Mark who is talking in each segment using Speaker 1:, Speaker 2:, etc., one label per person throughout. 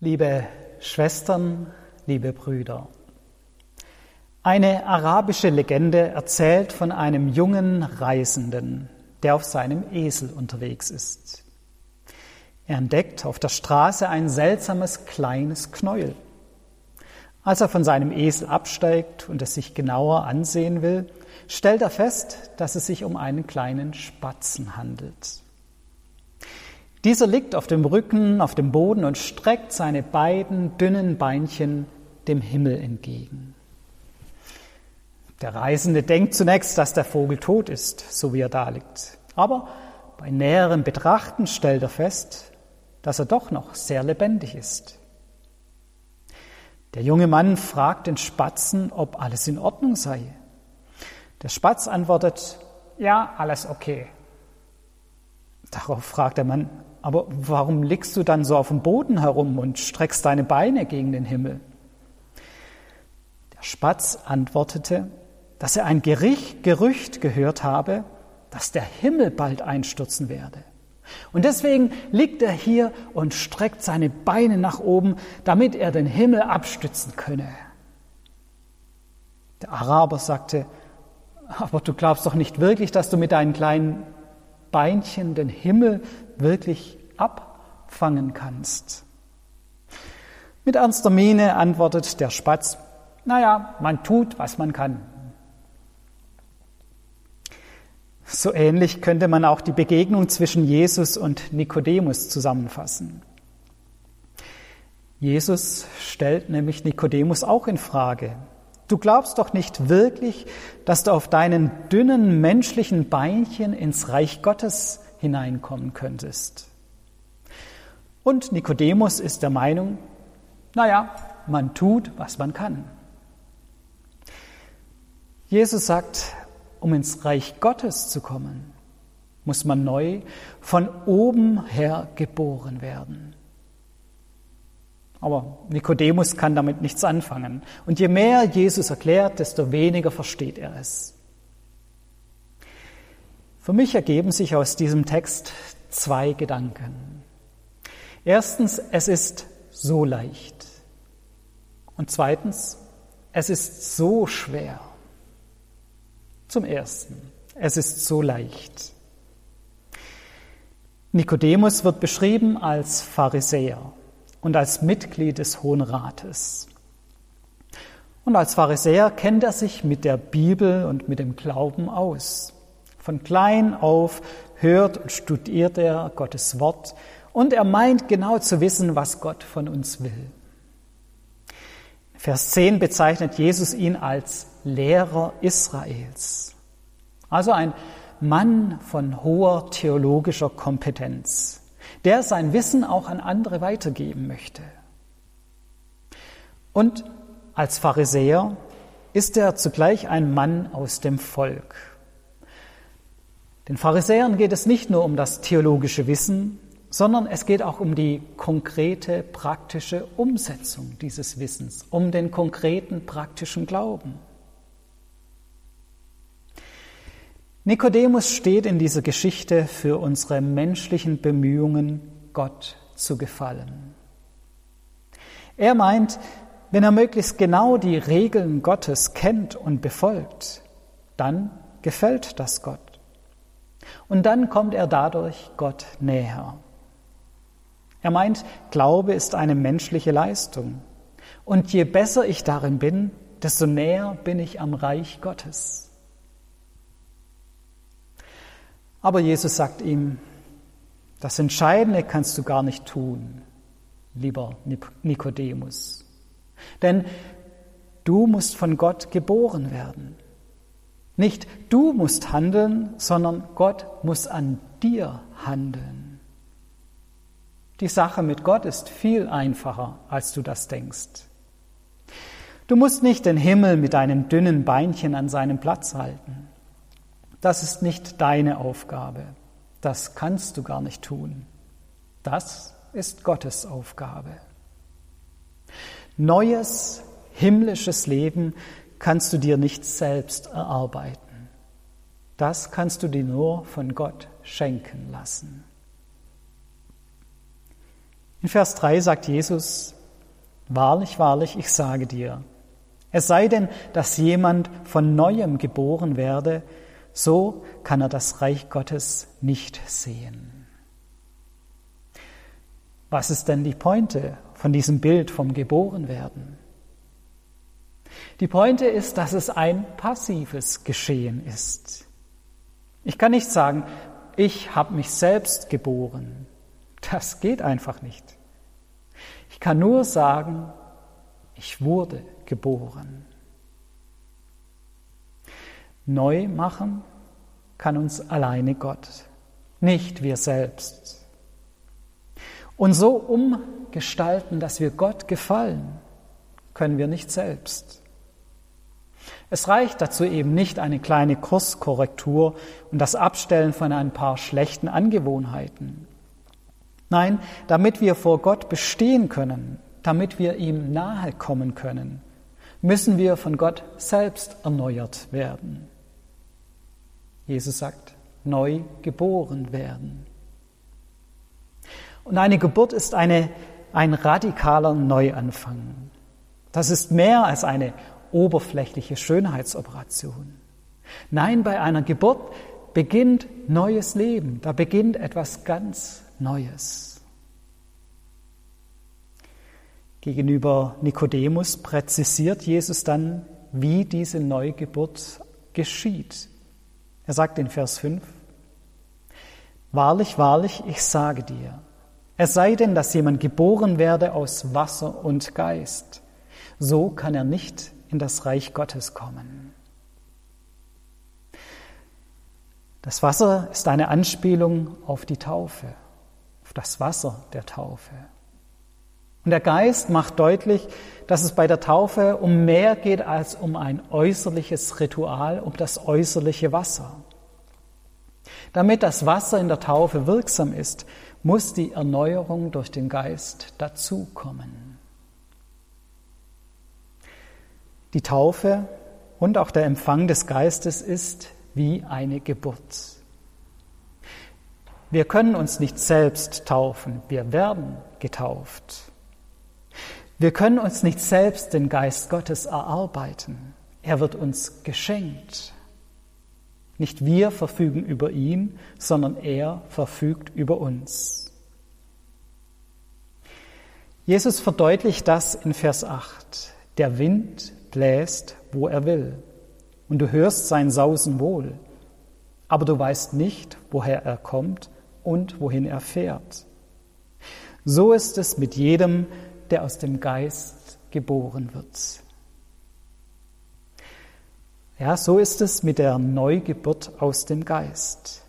Speaker 1: Liebe Schwestern, liebe Brüder, eine arabische Legende erzählt von einem jungen Reisenden, der auf seinem Esel unterwegs ist. Er entdeckt auf der Straße ein seltsames kleines Knäuel. Als er von seinem Esel absteigt und es sich genauer ansehen will, stellt er fest, dass es sich um einen kleinen Spatzen handelt. Dieser liegt auf dem Rücken, auf dem Boden und streckt seine beiden dünnen Beinchen dem Himmel entgegen. Der Reisende denkt zunächst, dass der Vogel tot ist, so wie er da liegt. Aber bei näherem Betrachten stellt er fest, dass er doch noch sehr lebendig ist. Der junge Mann fragt den Spatzen, ob alles in Ordnung sei. Der Spatz antwortet, ja, alles okay. Darauf fragt der Mann, aber warum liegst du dann so auf dem Boden herum und streckst deine Beine gegen den Himmel? Der Spatz antwortete, dass er ein Gerücht gehört habe, dass der Himmel bald einstürzen werde. Und deswegen liegt er hier und streckt seine Beine nach oben, damit er den Himmel abstützen könne. Der Araber sagte, aber du glaubst doch nicht wirklich, dass du mit deinen kleinen Beinchen den Himmel wirklich abfangen kannst. Mit ernster Miene antwortet der Spatz, naja, man tut, was man kann. So ähnlich könnte man auch die Begegnung zwischen Jesus und Nikodemus zusammenfassen. Jesus stellt nämlich Nikodemus auch in Frage. Du glaubst doch nicht wirklich, dass du auf deinen dünnen menschlichen Beinchen ins Reich Gottes hineinkommen könntest. Und Nikodemus ist der Meinung, naja, man tut, was man kann. Jesus sagt, um ins Reich Gottes zu kommen, muss man neu von oben her geboren werden. Aber Nikodemus kann damit nichts anfangen. Und je mehr Jesus erklärt, desto weniger versteht er es. Für mich ergeben sich aus diesem Text zwei Gedanken. Erstens, es ist so leicht. Und zweitens, es ist so schwer. Zum Ersten, es ist so leicht. Nikodemus wird beschrieben als Pharisäer und als Mitglied des Hohen Rates. Und als Pharisäer kennt er sich mit der Bibel und mit dem Glauben aus. Von klein auf hört und studiert er Gottes Wort und er meint genau zu wissen, was Gott von uns will. Vers 10 bezeichnet Jesus ihn als Lehrer Israels, also ein Mann von hoher theologischer Kompetenz der sein Wissen auch an andere weitergeben möchte. Und als Pharisäer ist er zugleich ein Mann aus dem Volk. Den Pharisäern geht es nicht nur um das theologische Wissen, sondern es geht auch um die konkrete praktische Umsetzung dieses Wissens, um den konkreten praktischen Glauben. Nikodemus steht in dieser Geschichte für unsere menschlichen Bemühungen, Gott zu gefallen. Er meint, wenn er möglichst genau die Regeln Gottes kennt und befolgt, dann gefällt das Gott. Und dann kommt er dadurch Gott näher. Er meint, Glaube ist eine menschliche Leistung. Und je besser ich darin bin, desto näher bin ich am Reich Gottes. Aber Jesus sagt ihm, das Entscheidende kannst du gar nicht tun, lieber Nikodemus. Denn du musst von Gott geboren werden. Nicht du musst handeln, sondern Gott muss an dir handeln. Die Sache mit Gott ist viel einfacher, als du das denkst. Du musst nicht den Himmel mit deinen dünnen Beinchen an seinem Platz halten. Das ist nicht deine Aufgabe. Das kannst du gar nicht tun. Das ist Gottes Aufgabe. Neues himmlisches Leben kannst du dir nicht selbst erarbeiten. Das kannst du dir nur von Gott schenken lassen. In Vers 3 sagt Jesus, Wahrlich, wahrlich, ich sage dir, es sei denn, dass jemand von neuem geboren werde, so kann er das Reich Gottes nicht sehen. Was ist denn die Pointe von diesem Bild vom Geborenwerden? Die Pointe ist, dass es ein passives Geschehen ist. Ich kann nicht sagen, ich habe mich selbst geboren. Das geht einfach nicht. Ich kann nur sagen, ich wurde geboren. Neu machen kann uns alleine Gott, nicht wir selbst. Und so umgestalten, dass wir Gott gefallen, können wir nicht selbst. Es reicht dazu eben nicht eine kleine Kurskorrektur und das Abstellen von ein paar schlechten Angewohnheiten. Nein, damit wir vor Gott bestehen können, damit wir ihm nahe kommen können, müssen wir von Gott selbst erneuert werden. Jesus sagt, neu geboren werden. Und eine Geburt ist eine, ein radikaler Neuanfang. Das ist mehr als eine oberflächliche Schönheitsoperation. Nein, bei einer Geburt beginnt neues Leben, da beginnt etwas ganz Neues. Gegenüber Nikodemus präzisiert Jesus dann, wie diese Neugeburt geschieht. Er sagt in Vers 5, Wahrlich, wahrlich, ich sage dir, es sei denn, dass jemand geboren werde aus Wasser und Geist, so kann er nicht in das Reich Gottes kommen. Das Wasser ist eine Anspielung auf die Taufe, auf das Wasser der Taufe. Und der Geist macht deutlich, dass es bei der Taufe um mehr geht als um ein äußerliches Ritual, um das äußerliche Wasser. Damit das Wasser in der Taufe wirksam ist, muss die Erneuerung durch den Geist dazukommen. Die Taufe und auch der Empfang des Geistes ist wie eine Geburt. Wir können uns nicht selbst taufen, wir werden getauft. Wir können uns nicht selbst den Geist Gottes erarbeiten, er wird uns geschenkt. Nicht wir verfügen über ihn, sondern er verfügt über uns. Jesus verdeutlicht das in Vers 8. Der Wind bläst, wo er will. Und du hörst sein Sausen wohl, aber du weißt nicht, woher er kommt und wohin er fährt. So ist es mit jedem, der aus dem Geist geboren wird. Ja, so ist es mit der Neugeburt aus dem Geist.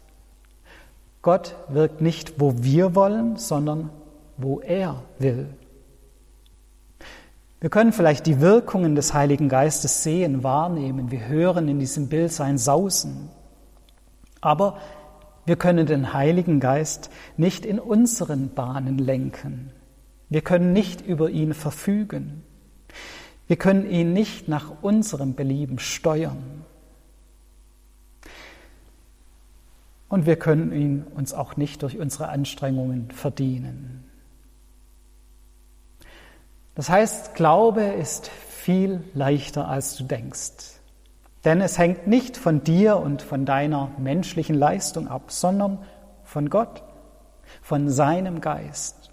Speaker 1: Gott wirkt nicht, wo wir wollen, sondern wo er will. Wir können vielleicht die Wirkungen des Heiligen Geistes sehen, wahrnehmen. Wir hören in diesem Bild sein Sausen. Aber wir können den Heiligen Geist nicht in unseren Bahnen lenken. Wir können nicht über ihn verfügen. Wir können ihn nicht nach unserem Belieben steuern. Und wir können ihn uns auch nicht durch unsere Anstrengungen verdienen. Das heißt, Glaube ist viel leichter, als du denkst. Denn es hängt nicht von dir und von deiner menschlichen Leistung ab, sondern von Gott, von seinem Geist.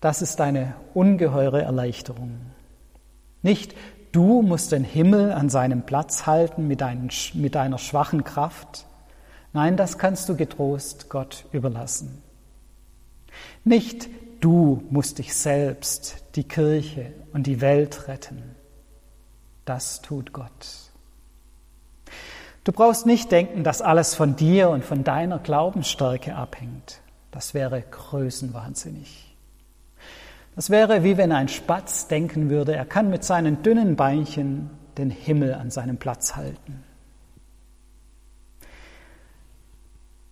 Speaker 1: Das ist eine ungeheure Erleichterung. Nicht du musst den Himmel an seinem Platz halten mit, deinen, mit deiner schwachen Kraft. Nein, das kannst du getrost Gott überlassen. Nicht Du musst dich selbst, die Kirche und die Welt retten. Das tut Gott. Du brauchst nicht denken, dass alles von dir und von deiner Glaubensstärke abhängt. Das wäre größenwahnsinnig. Das wäre wie wenn ein Spatz denken würde, er kann mit seinen dünnen Beinchen den Himmel an seinem Platz halten.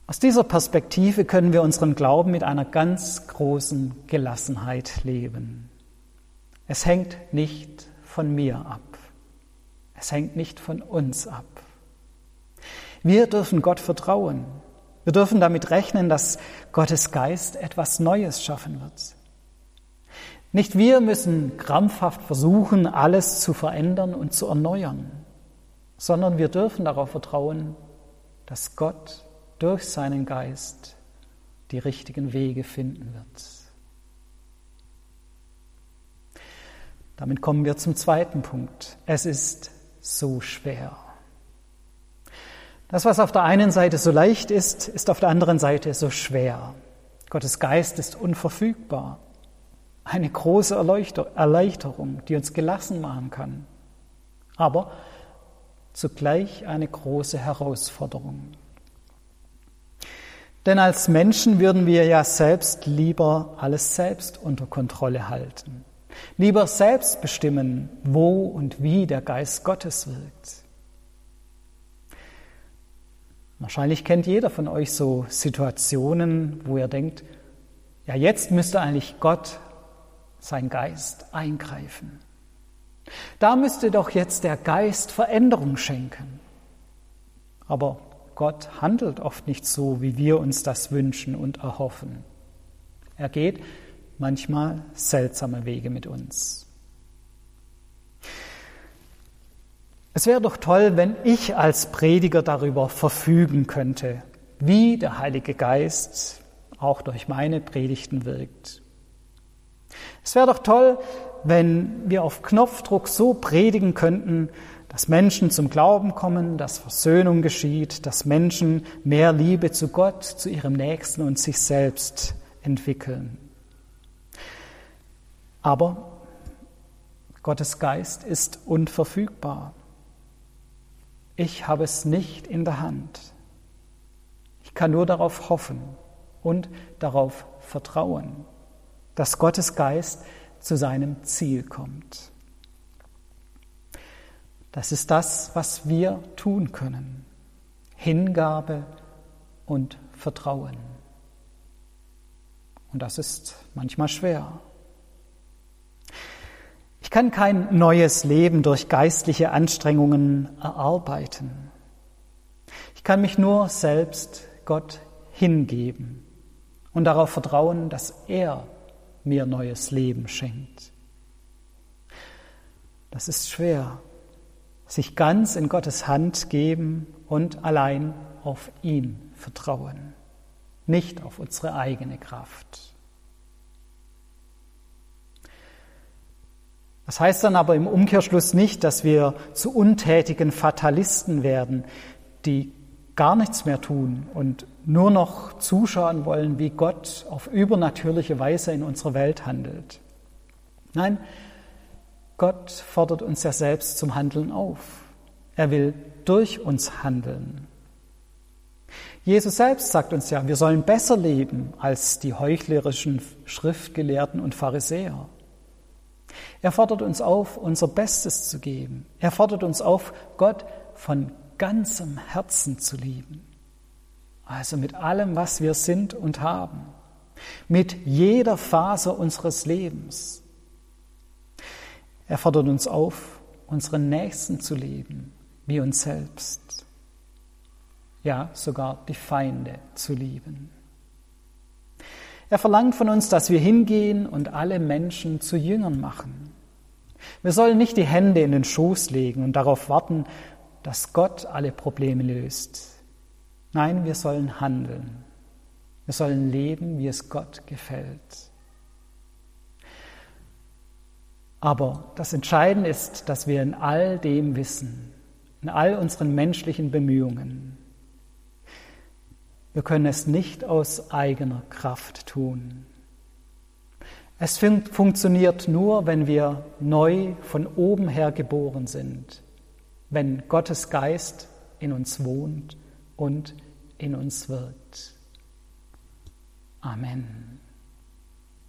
Speaker 1: Aus dieser Perspektive können wir unseren Glauben mit einer ganz großen Gelassenheit leben. Es hängt nicht von mir ab. Es hängt nicht von uns ab. Wir dürfen Gott vertrauen. Wir dürfen damit rechnen, dass Gottes Geist etwas Neues schaffen wird. Nicht wir müssen krampfhaft versuchen, alles zu verändern und zu erneuern, sondern wir dürfen darauf vertrauen, dass Gott durch seinen Geist die richtigen Wege finden wird. Damit kommen wir zum zweiten Punkt. Es ist so schwer. Das, was auf der einen Seite so leicht ist, ist auf der anderen Seite so schwer. Gottes Geist ist unverfügbar. Eine große Erleichterung, die uns gelassen machen kann. Aber zugleich eine große Herausforderung. Denn als Menschen würden wir ja selbst lieber alles selbst unter Kontrolle halten. Lieber selbst bestimmen, wo und wie der Geist Gottes wirkt. Wahrscheinlich kennt jeder von euch so Situationen, wo er denkt, ja, jetzt müsste eigentlich Gott, sein Geist, eingreifen. Da müsste doch jetzt der Geist Veränderung schenken. Aber Gott handelt oft nicht so, wie wir uns das wünschen und erhoffen. Er geht manchmal seltsame Wege mit uns. Es wäre doch toll, wenn ich als Prediger darüber verfügen könnte, wie der Heilige Geist auch durch meine Predigten wirkt. Es wäre doch toll, wenn wir auf Knopfdruck so predigen könnten, dass Menschen zum Glauben kommen, dass Versöhnung geschieht, dass Menschen mehr Liebe zu Gott, zu ihrem Nächsten und sich selbst entwickeln. Aber Gottes Geist ist unverfügbar. Ich habe es nicht in der Hand. Ich kann nur darauf hoffen und darauf vertrauen, dass Gottes Geist zu seinem Ziel kommt. Das ist das, was wir tun können. Hingabe und Vertrauen. Und das ist manchmal schwer. Ich kann kein neues Leben durch geistliche Anstrengungen erarbeiten. Ich kann mich nur selbst Gott hingeben und darauf vertrauen, dass er mir neues Leben schenkt. Das ist schwer, sich ganz in Gottes Hand geben und allein auf ihn vertrauen, nicht auf unsere eigene Kraft. Das heißt dann aber im Umkehrschluss nicht, dass wir zu untätigen Fatalisten werden, die gar nichts mehr tun und nur noch zuschauen wollen, wie Gott auf übernatürliche Weise in unserer Welt handelt. Nein, Gott fordert uns ja selbst zum Handeln auf. Er will durch uns handeln. Jesus selbst sagt uns ja, wir sollen besser leben als die heuchlerischen Schriftgelehrten und Pharisäer. Er fordert uns auf, unser Bestes zu geben. Er fordert uns auf, Gott von ganzem Herzen zu lieben. Also mit allem, was wir sind und haben. Mit jeder Faser unseres Lebens. Er fordert uns auf, unseren Nächsten zu lieben, wie uns selbst. Ja, sogar die Feinde zu lieben. Er verlangt von uns, dass wir hingehen und alle Menschen zu Jüngern machen. Wir sollen nicht die Hände in den Schoß legen und darauf warten, dass Gott alle Probleme löst. Nein, wir sollen handeln. Wir sollen leben, wie es Gott gefällt. Aber das Entscheidende ist, dass wir in all dem wissen, in all unseren menschlichen Bemühungen, wir können es nicht aus eigener Kraft tun. Es fun funktioniert nur, wenn wir neu von oben her geboren sind, wenn Gottes Geist in uns wohnt und in uns wirkt. Amen.